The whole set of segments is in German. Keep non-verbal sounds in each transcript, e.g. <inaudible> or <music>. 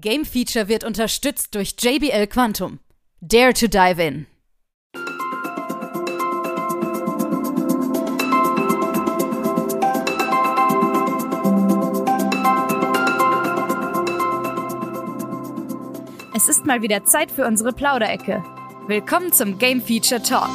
Game Feature wird unterstützt durch JBL Quantum. Dare to dive in. Es ist mal wieder Zeit für unsere Plauderecke. Willkommen zum Game Feature Talk.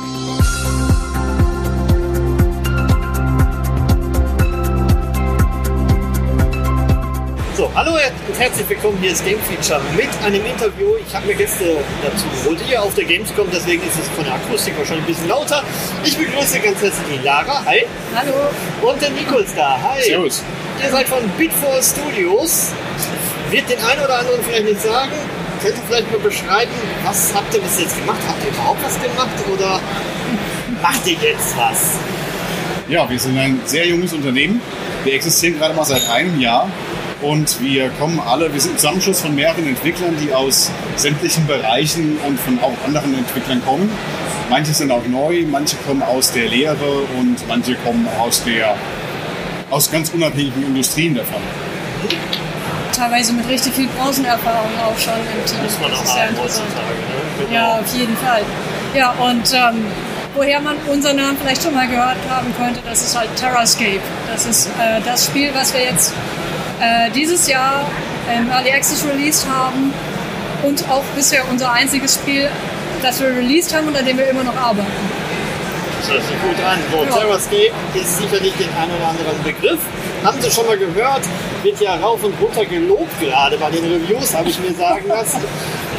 So, hallo und herzlich willkommen. Hier ist Game Feature mit einem Interview. Ich habe mir Gäste dazu geholt hier auf der Gamescom, deswegen ist es von der Akustik wahrscheinlich ein bisschen lauter. Ich begrüße ganz herzlich die Lara. Hi. Hallo. Und den Nico ist da. Hi. Servus. Ihr seid von Beatfall Studios. Wird den einen oder anderen vielleicht nicht sagen. Könnt ihr vielleicht mal beschreiben, was habt ihr bis jetzt gemacht? Habt ihr überhaupt was gemacht oder macht ihr jetzt was? Ja, wir sind ein sehr junges Unternehmen. Wir existieren gerade mal seit einem Jahr und wir kommen alle, wir sind ein Zusammenschluss von mehreren Entwicklern, die aus sämtlichen Bereichen und von auch anderen Entwicklern kommen. Manche sind auch neu, manche kommen aus der Lehre und manche kommen aus der aus ganz unabhängigen Industrien davon. Teilweise mit richtig viel Branchenerfahrung auch schon im Team. Muss man Das auch ist sehr haben interessant. heutzutage. Ne? Genau. Ja, auf jeden Fall. Ja, und ähm, woher man unseren Namen vielleicht schon mal gehört haben könnte, das ist halt Terrascape. Das ist äh, das Spiel, was wir jetzt äh, dieses Jahr im Early Access released haben und auch bisher unser einziges Spiel, das wir released haben und an dem wir immer noch arbeiten. Das hört sich gut an. So, Ja. Terrascape ist sicherlich den einen oder anderen Begriff. Haben Sie schon mal gehört? Wird ja rauf und runter gelobt, gerade bei den Reviews, habe ich mir sagen lassen.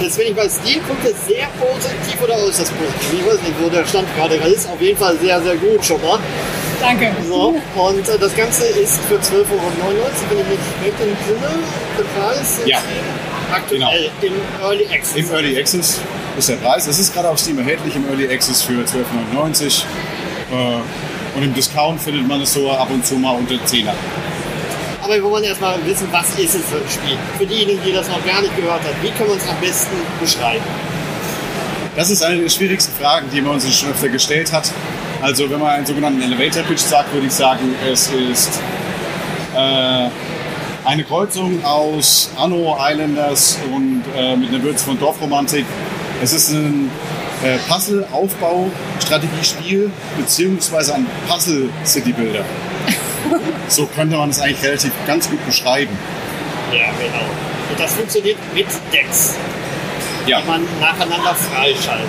Deswegen bei Steam guckt es sehr positiv oder äußerst positiv. Ich weiß nicht, wo der Stand gerade ist. Auf jeden Fall sehr, sehr gut schon mal. Danke. So, und äh, das Ganze ist für 12,99 Euro, wenn ich mich recht entsinne. Der Preis ist Ja. aktuell im Early Access. Im Early Access ist der Preis. Es ist gerade auf Steam erhältlich im Early Access für 12,99 äh, und im Discount findet man es so ab und zu mal unter 10er. Aber wir wollen erstmal wissen, was ist es für ein Spiel? Für diejenigen, die das noch gar nicht gehört haben, wie können wir es am besten beschreiben? Das ist eine der schwierigsten Fragen, die man uns schon öfter gestellt hat. Also wenn man einen sogenannten Elevator Pitch sagt, würde ich sagen, es ist äh, eine Kreuzung aus Anno Islanders und äh, mit einer Würze von Dorfromantik. Es ist ein äh, Puzzle-Aufbau-Strategiespiel beziehungsweise ein Puzzle-City-Builder. <laughs> so könnte man es eigentlich relativ ganz gut beschreiben. Ja, genau. Und das funktioniert mit Decks, Ja, die man nacheinander freischaltet.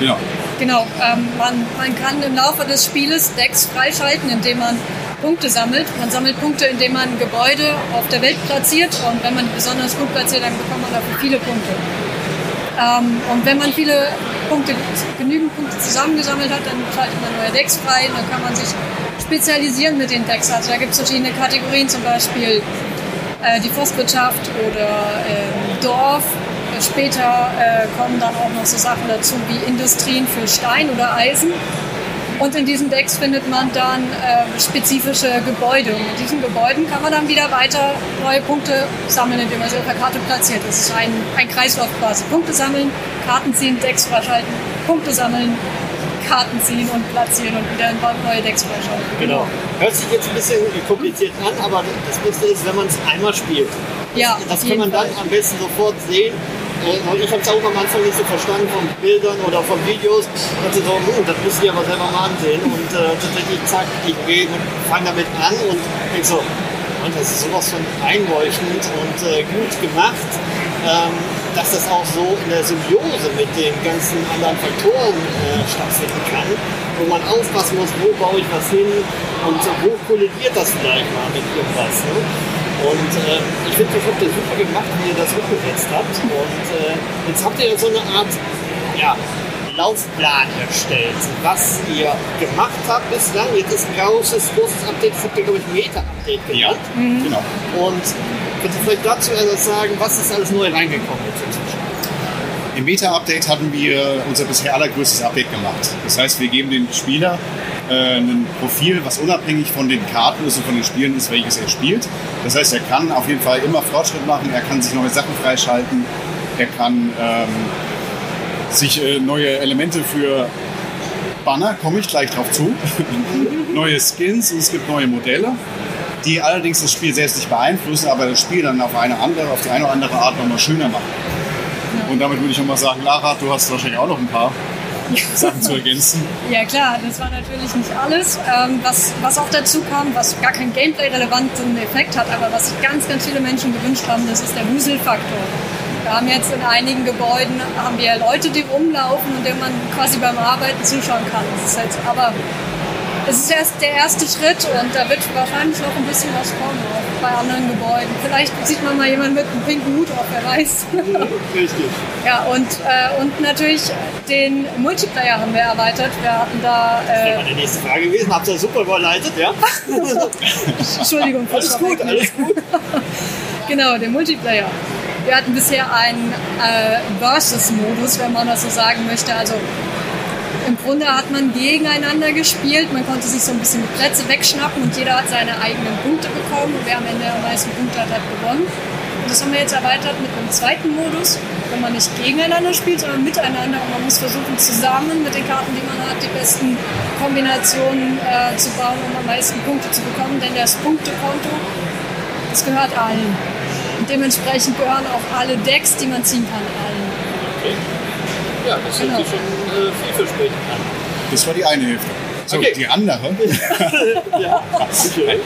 genau. Genau, ähm, man, man kann im Laufe des Spieles Decks freischalten, indem man Punkte sammelt. Man sammelt Punkte, indem man Gebäude auf der Welt platziert und wenn man besonders gut platziert, dann bekommt man dafür viele Punkte. Ähm, und wenn man viele Punkte, genügend Punkte zusammengesammelt hat, dann schaltet man neue Decks frei und dann kann man sich spezialisieren mit den Decks. Also da gibt es verschiedene Kategorien, zum Beispiel äh, die Forstwirtschaft oder ähm, Dorf. Äh, Später äh, kommen dann auch noch so Sachen dazu wie Industrien für Stein oder Eisen. Und in diesen Decks findet man dann äh, spezifische Gebäude. Und mit diesen Gebäuden kann man dann wieder weiter neue Punkte sammeln, indem man sie auf der Karte platziert. Das ist ein, ein Kreislauf quasi. Punkte sammeln, Karten ziehen, Decks freischalten, Punkte sammeln, Karten ziehen und platzieren und wieder neue Decks freischalten. Genau. Hört sich jetzt ein bisschen kompliziert an, aber das Beste ist, wenn man es einmal spielt. Ja, Das kann man dann Fall. am besten sofort sehen. Weil Ich habe es auch am Anfang nicht so verstanden von Bildern oder von Videos. Dachte so, hm, das müsst ihr aber selber mal ansehen. Und äh, tatsächlich, zack, ich fange damit an und denke so, und das ist sowas von einleuchtend und äh, gut gemacht, ähm, dass das auch so in der Symbiose mit den ganzen anderen Faktoren äh, stattfinden kann, wo man aufpassen muss, wo baue ich was hin und wo kollidiert das vielleicht mal mit irgendwas. Ne? Und äh, ich finde, das habt ihr super gemacht, wie ihr das umgesetzt habt. Und äh, jetzt habt ihr ja so eine Art ja, Laufplan erstellt, was ihr gemacht habt bislang. Jetzt ist ein großes, großes Update, das habt ihr, glaube ich, Meta-Update Ja, genannt. genau. Und könnt ihr vielleicht dazu etwas sagen, was ist alles neu reingekommen jetzt inzwischen? Im Beta-Update hatten wir unser bisher allergrößtes Update gemacht. Das heißt, wir geben dem Spieler äh, ein Profil, was unabhängig von den Karten ist und von den Spielen ist, welches er spielt. Das heißt, er kann auf jeden Fall immer Fortschritt machen, er kann sich neue Sachen freischalten, er kann ähm, sich äh, neue Elemente für Banner, komme ich gleich drauf zu, <laughs> neue Skins und es gibt neue Modelle. die allerdings das Spiel selbst nicht beeinflussen, aber das Spiel dann auf eine andere, auf die eine oder andere Art nochmal schöner machen. Und damit würde ich nochmal sagen, Lara, du hast wahrscheinlich auch noch ein paar Sachen zu ergänzen. <laughs> Ja klar, das war natürlich nicht alles. Ähm, was, was auch dazu kam, was gar keinen Gameplay-relevanten Effekt hat, aber was sich ganz, ganz viele Menschen gewünscht haben, das ist der Wuselfaktor. Wir haben jetzt in einigen Gebäuden haben wir Leute, die rumlaufen und denen man quasi beim Arbeiten zuschauen kann. Das ist jetzt, aber es ist erst der erste Schritt und da wird wahrscheinlich noch ein bisschen was kommen auch bei anderen Gebäuden. Vielleicht sieht man mal jemanden mit einem pinken Hut auf, wer weiß. Richtig. ja, und, äh, und natürlich den Multiplayer haben wir erweitert. Wir hatten da. Das wäre Äh, meine nächste Frage gewesen. Habt ihr super überleitet, ja? <laughs> Entschuldigung Alles gut, alles gut. <laughs> Genau, den Multiplayer. Wir hatten bisher einen äh, Versus-Modus, wenn man das so sagen möchte. Also im Grunde hat man gegeneinander gespielt. Man konnte sich so ein bisschen die Plätze wegschnappen und jeder hat seine eigenen Punkte bekommen. Und wer am Ende am meisten Punkte hat, hat gewonnen. Und das haben wir jetzt erweitert mit einem zweiten Modus, wenn man nicht gegeneinander spielt, sondern miteinander. Und man muss versuchen, zusammen mit den Karten, die man hat, die besten Kombinationen äh, zu bauen, um am meisten Punkte zu bekommen. Denn das Punktekonto, das gehört allen. Und dementsprechend gehören auch alle Decks, die man ziehen kann, allen. Okay. Ja, das hört Genau. sich schon äh, vielversprechend an. Das war die eine Hälfte. So, Okay. die andere. <laughs> Ja, okay.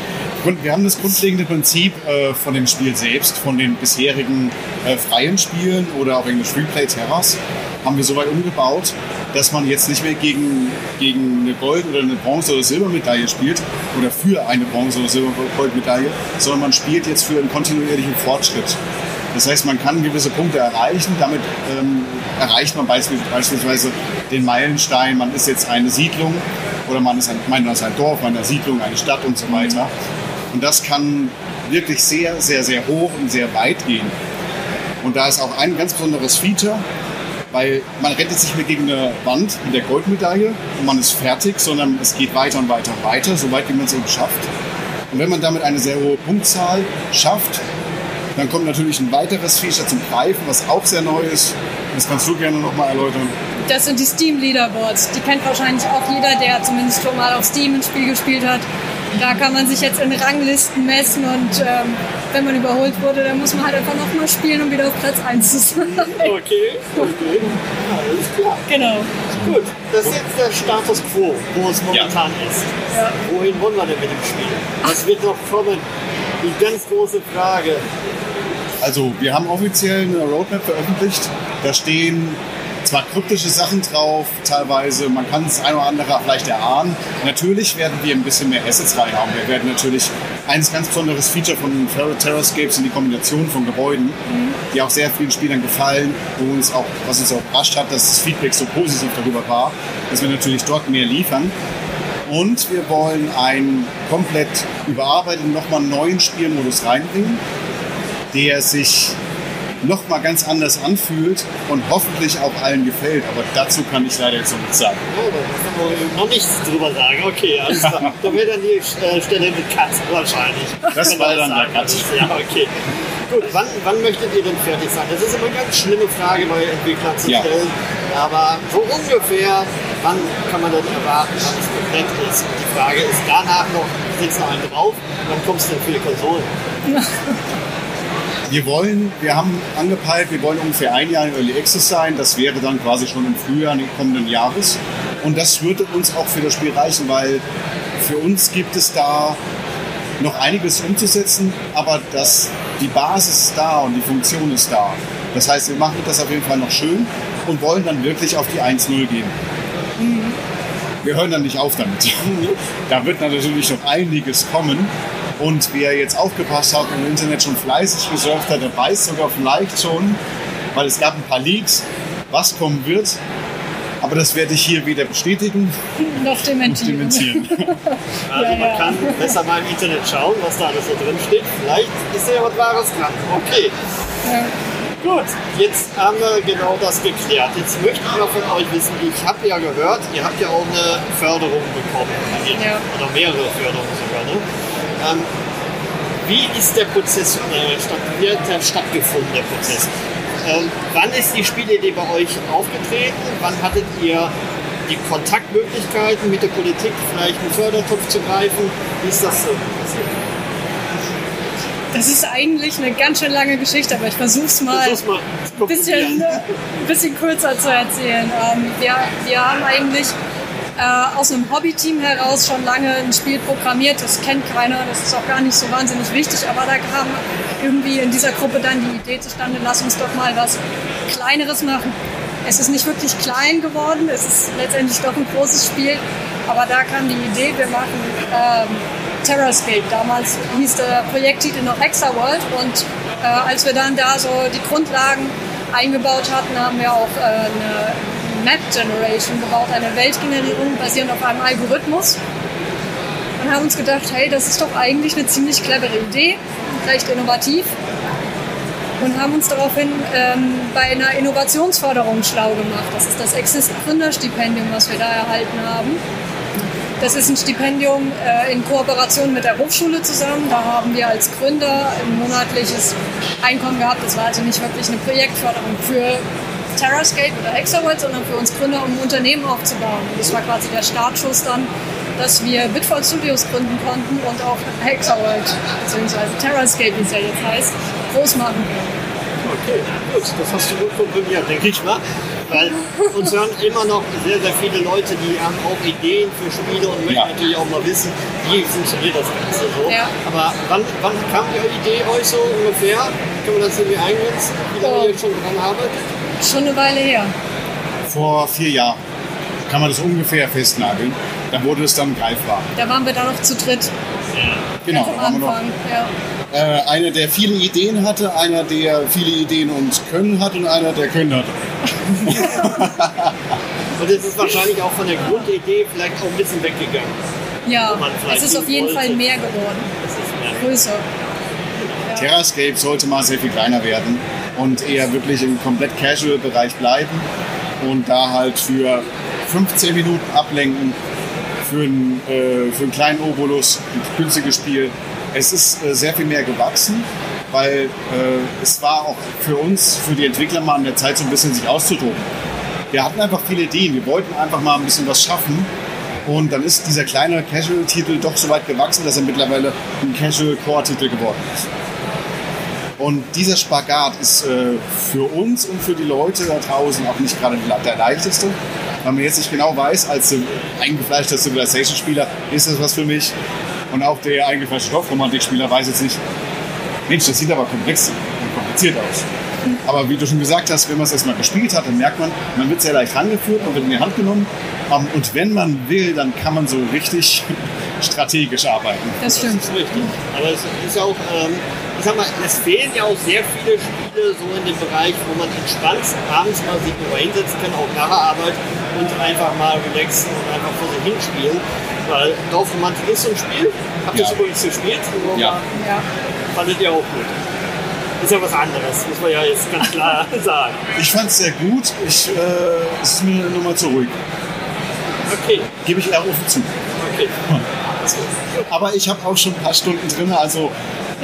Und wir haben das grundlegende Prinzip äh, von dem Spiel selbst, von den bisherigen äh, freien Spielen oder auch Englisch Replay Terras, haben wir so weit umgebaut, dass man jetzt nicht mehr gegen, gegen eine Gold- oder eine Bronze- oder Silbermedaille spielt oder für eine Bronze- oder Silber-Goldmedaille, sondern man spielt jetzt für einen kontinuierlichen Fortschritt. Das heißt, man kann gewisse Punkte erreichen. Damit ähm, erreicht man beisp- beispielsweise den Meilenstein. Man ist jetzt eine Siedlung oder man ist ein, man ist ein Dorf, eine Siedlung, eine Stadt und so weiter. Und das kann wirklich sehr, sehr, sehr hoch und sehr weit gehen. Und da ist auch ein ganz besonderes Feature, weil man rettet sich nicht gegen eine Wand mit der Goldmedaille und man ist fertig, sondern es geht weiter und weiter und weiter, so weit wie man es eben schafft. Und wenn man damit eine sehr hohe Punktzahl schafft, dann kommt natürlich ein weiteres Feature zum Greifen, was auch sehr neu ist. Das kannst du gerne nochmal erläutern. Das sind die Steam Leaderboards. Die kennt wahrscheinlich auch jeder, der zumindest schon mal auf Steam ein Spiel gespielt hat. Da kann man sich jetzt in Ranglisten messen und ähm, wenn man überholt wurde, dann muss man halt einfach nochmal spielen, um wieder auf Platz 1 zu sein. Okay, okay. Alles klar. genau. Gut, das ist jetzt der Status quo, wo es momentan ist. Ja. Wohin wollen wir denn mit dem Spiel? Was wird noch kommen? Die ganz große Frage. Also, wir haben offiziell eine Roadmap veröffentlicht. Da stehen zwar kryptische Sachen drauf, teilweise, man kann das eine oder andere vielleicht erahnen. Natürlich werden wir ein bisschen mehr Assets reinhauen. Wir werden natürlich ein ganz besonderes Feature von Terra- Terrascapes in die Kombination von Gebäuden, die auch sehr vielen Spielern gefallen, wo uns auch, was uns auch überrascht hat, dass das Feedback so positiv darüber war, dass wir natürlich dort mehr liefern. Und wir wollen einen komplett überarbeiteten, nochmal neuen Spielmodus reinbringen, der sich nochmal ganz anders anfühlt und hoffentlich auch allen gefällt. Aber dazu kann ich leider jetzt noch nichts sagen. Oh, da kann man noch nichts drüber sagen. Okay, alles klar. da <laughs> wäre dann die äh, Stelle mit Cut wahrscheinlich. Das war dann der Cut. Ja, okay. Gut, wann, wann möchtet ihr denn fertig sein? Das ist immer eine ganz schlimme Frage bei Entwicklern zu Ja. stellen. Aber so ungefähr, wann kann man denn erwarten, wann es komplett ist? Und die Frage ist danach noch, setzt noch einen drauf, wann kommst du denn für die Konsolen? <laughs> Wir wollen, wir haben angepeilt, wir wollen ungefähr ein Jahr in Early Access sein. Das wäre dann quasi schon im Frühjahr des kommenden Jahres. Und das würde uns auch für das Spiel reichen, weil für uns gibt es da noch einiges umzusetzen, aber das, die Basis ist da und die Funktion ist da. Das heißt, wir machen das auf jeden Fall noch schön und wollen dann wirklich auf die 1.0 gehen. Wir hören dann nicht auf damit. Da wird natürlich noch einiges kommen. Und wer jetzt aufgepasst hat und im Internet schon fleißig gesurft hat, der weiß sogar vielleicht schon, weil es gab ein paar Leaks, was kommen wird. Aber das werde ich hier weder bestätigen Noch noch dementieren. dementieren. <laughs> Also Ja, man ja. kann besser mal im Internet schauen, was da alles so drin steht. Vielleicht ist ja was Wahres dran. Okay. Ja. Gut, jetzt haben wir genau das geklärt. Jetzt möchte ich noch von euch wissen, ich habe ja gehört, ihr habt ja auch eine Förderung bekommen. Ja. Oder mehrere Förderungen sogar. Ne? Ähm, wie ist der Prozess, äh, der stattgefunden, der Prozess? Ähm, wann ist die Spielidee bei euch aufgetreten? Wann hattet ihr die Kontaktmöglichkeiten mit der Politik, vielleicht einen Fördertopf zu greifen? Wie ist das so passiert? Das ist eigentlich eine ganz schön lange Geschichte, aber ich versuche es mal, mal ein bisschen, <laughs> bisschen kürzer zu erzählen. Ähm, wir, wir haben eigentlich äh, aus einem Hobbyteam heraus schon lange ein Spiel programmiert. Das kennt keiner, das ist auch gar nicht so wahnsinnig wichtig, aber da kam irgendwie in dieser Gruppe dann die Idee zustande, lass uns doch mal was Kleineres machen. Es ist nicht wirklich klein geworden, es ist letztendlich doch ein großes Spiel, aber da kam die Idee, wir machen ähm, Terrascape. Damals hieß der Projekttitel noch Hexaworld und äh, als wir dann da so die Grundlagen eingebaut hatten, haben wir auch äh, eine Map Generation gebaut, eine Weltgenerierung basierend auf einem Algorithmus und haben uns gedacht, hey, das ist doch eigentlich eine ziemlich clevere Idee, recht innovativ und haben uns daraufhin ähm, bei einer Innovationsförderung schlau gemacht. Das ist das Exist Gründerstipendium, was wir da erhalten haben. Das ist ein Stipendium äh, in Kooperation mit der Hochschule zusammen. Da haben wir als Gründer ein monatliches Einkommen gehabt. Das war also nicht wirklich eine Projektförderung für Terrascape oder Hexaworld, sondern für uns Gründer, um ein Unternehmen aufzubauen. Und das war quasi der Startschuss dann, dass wir Bitfall Studios gründen konnten und auch Hexaworld, beziehungsweise Terrascape, wie es ja jetzt heißt, groß machen. Okay, gut, das hast du gut komprimiert, denke ich mal. Weil uns hören immer noch sehr, sehr viele Leute, die haben auch Ideen für Spiele und möchten Ja. natürlich auch mal wissen, wie funktioniert das Ganze so. Ja. Aber wann, wann kam Ihre Idee euch so ungefähr? Können wir das irgendwie eingrenzen, wie lange Oh. ihr schon dran arbeitet? Schon eine Weile her. Vor vier Jahren kann man das ungefähr festnageln. Da wurde es dann greifbar. Da waren wir da noch zu dritt. Genau, Ganz da am waren wir noch. Ja. Äh, einer, der viele Ideen hatte, einer, der viele Ideen und Können hat und einer, der Können hatte. <laughs> Und es ist wahrscheinlich auch von der Grundidee vielleicht auch ein bisschen weggegangen. Ja, es ist auf jeden wollte. Fall mehr geworden. Das ist mehr. Größer. Terrascape sollte mal sehr viel kleiner werden und eher wirklich im komplett Casual-Bereich bleiben und da halt für 15 Minuten ablenken für einen, äh, für einen kleinen Obolus, ein günstiges Spiel. Es ist äh, sehr viel mehr gewachsen, weil äh, es war auch für uns, für die Entwickler mal an der Zeit so ein bisschen sich auszutoben. Wir hatten einfach viele Ideen, wir wollten einfach mal ein bisschen was schaffen und dann ist dieser kleine Casual-Titel doch so weit gewachsen, dass er mittlerweile ein Casual-Core-Titel geworden ist. Und dieser Spagat ist äh, für uns und für die Leute da draußen auch nicht gerade der leichteste, weil man jetzt nicht genau weiß, als eingefleischter Civilization-Spieler, ist das was für mich? Und auch der eingefleischte Stoffromantik-Spieler weiß jetzt nicht, Mensch, das sieht aber komplex und kompliziert aus. Aber wie du schon gesagt hast, wenn man es erstmal gespielt hat, dann merkt man, man wird sehr leicht rangeführt, man wird in die Hand genommen. Ähm, und wenn man will, dann kann man so richtig <laughs> strategisch arbeiten. Das stimmt. Das ist richtig. Aber es ist auch, ähm, ich sag mal, es fehlen ja auch sehr viele Spiele so in dem Bereich, wo man entspannt abends mal sich nur hinsetzen kann, auch nach der Arbeit und einfach mal relaxen und einfach vor sich hinspielen. Weil Dorfromantik ist so ein Spiel. Habt ihr Ja. es übrigens gespielt? Ja. Ja. Fandet ihr auch gut. Ist ja was anderes, muss man ja jetzt ganz klar <laughs> sagen. Ich fand es sehr gut. Ich, äh, es ist mir Nummer zu ruhig. Okay, Gebe ich eher offen zu. okay. Aber ich habe auch schon ein paar Stunden drin, also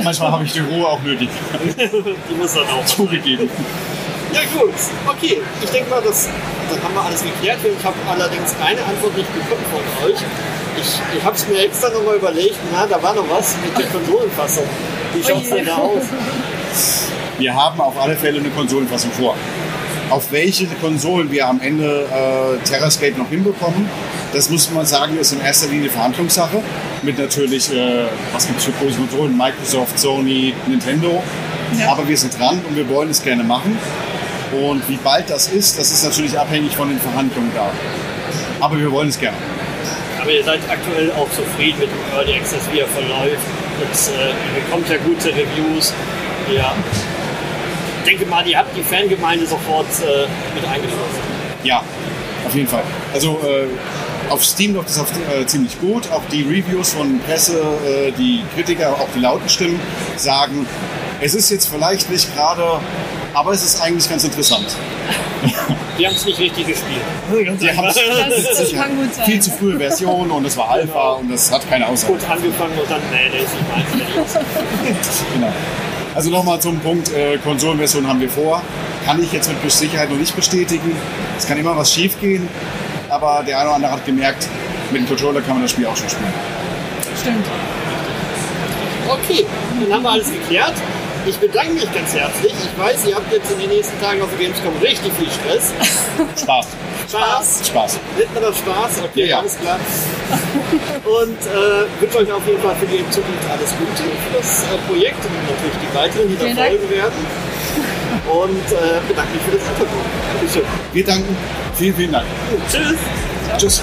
manchmal habe ich die Ruhe auch nötig. <laughs> Die muss dann auch. Zugegeben. Ja gut, okay. Ich denke mal, das, dann haben wir alles geklärt. Ich habe allerdings eine Antwort nicht bekommen von euch. Ich, ich habe es mir extra nochmal überlegt, na, da war noch was mit der Konsolenfassung. Wie schaut es denn da aus? Wir haben auf alle Fälle eine Konsolenfassung vor. Auf welche Konsolen wir am Ende äh, Terrascape noch hinbekommen, das muss man sagen, ist in erster Linie Verhandlungssache. Mit natürlich, äh, was gibt es für große Konsolen? Microsoft, Sony, Nintendo. Ja. Aber wir sind dran und wir wollen es gerne machen. Und wie bald das ist, das ist natürlich abhängig von den Verhandlungen da. Aber wir wollen es gerne. Aber ihr seid aktuell auch zufrieden mit dem Early Access, wie er verläuft. Und, äh, ihr bekommt ja gute Reviews. Ja. Ich denke mal, ihr habt die Fangemeinde sofort äh, mit eingeschlossen. Ja, auf jeden Fall. Also äh, auf Steam läuft es auf, äh, ziemlich gut. Auch die Reviews von Presse, äh, die Kritiker, auch die lauten Stimmen sagen, es ist jetzt vielleicht nicht gerade, aber es ist eigentlich ganz interessant. Die haben es nicht richtig gespielt. Die haben einfach. <laughs> Das, das kann gut sein. viel zu frühe Version und es war Alpha und das hat keine Aussage. gut angefangen und dann, nee, der ist nicht meins. <laughs> Genau. Also nochmal zum Punkt, äh, Konsolenversion haben wir vor. Kann ich jetzt mit Sicherheit noch nicht bestätigen. Es kann immer was schief gehen, aber der eine oder andere hat gemerkt, mit dem Controller kann man das Spiel auch schon spielen. Stimmt. Okay, dann haben wir alles geklärt. Ich bedanke mich ganz herzlich. Ich weiß, ihr habt jetzt in den nächsten Tagen auf der Gamescom richtig viel Stress. <laughs> Spaß. Spaß. Spaß. Nennt man das Spaß? Okay, Ja, ja. alles klar. Und äh, wünsche euch auf jeden Fall für die Zukunft alles Gute für das äh, Projekt und natürlich die weiteren, die da folgen werden. Und äh, bedanke mich für das Interview. Dankeschön. Wir danken. Vielen, vielen Dank. Tschüss. Tschüss.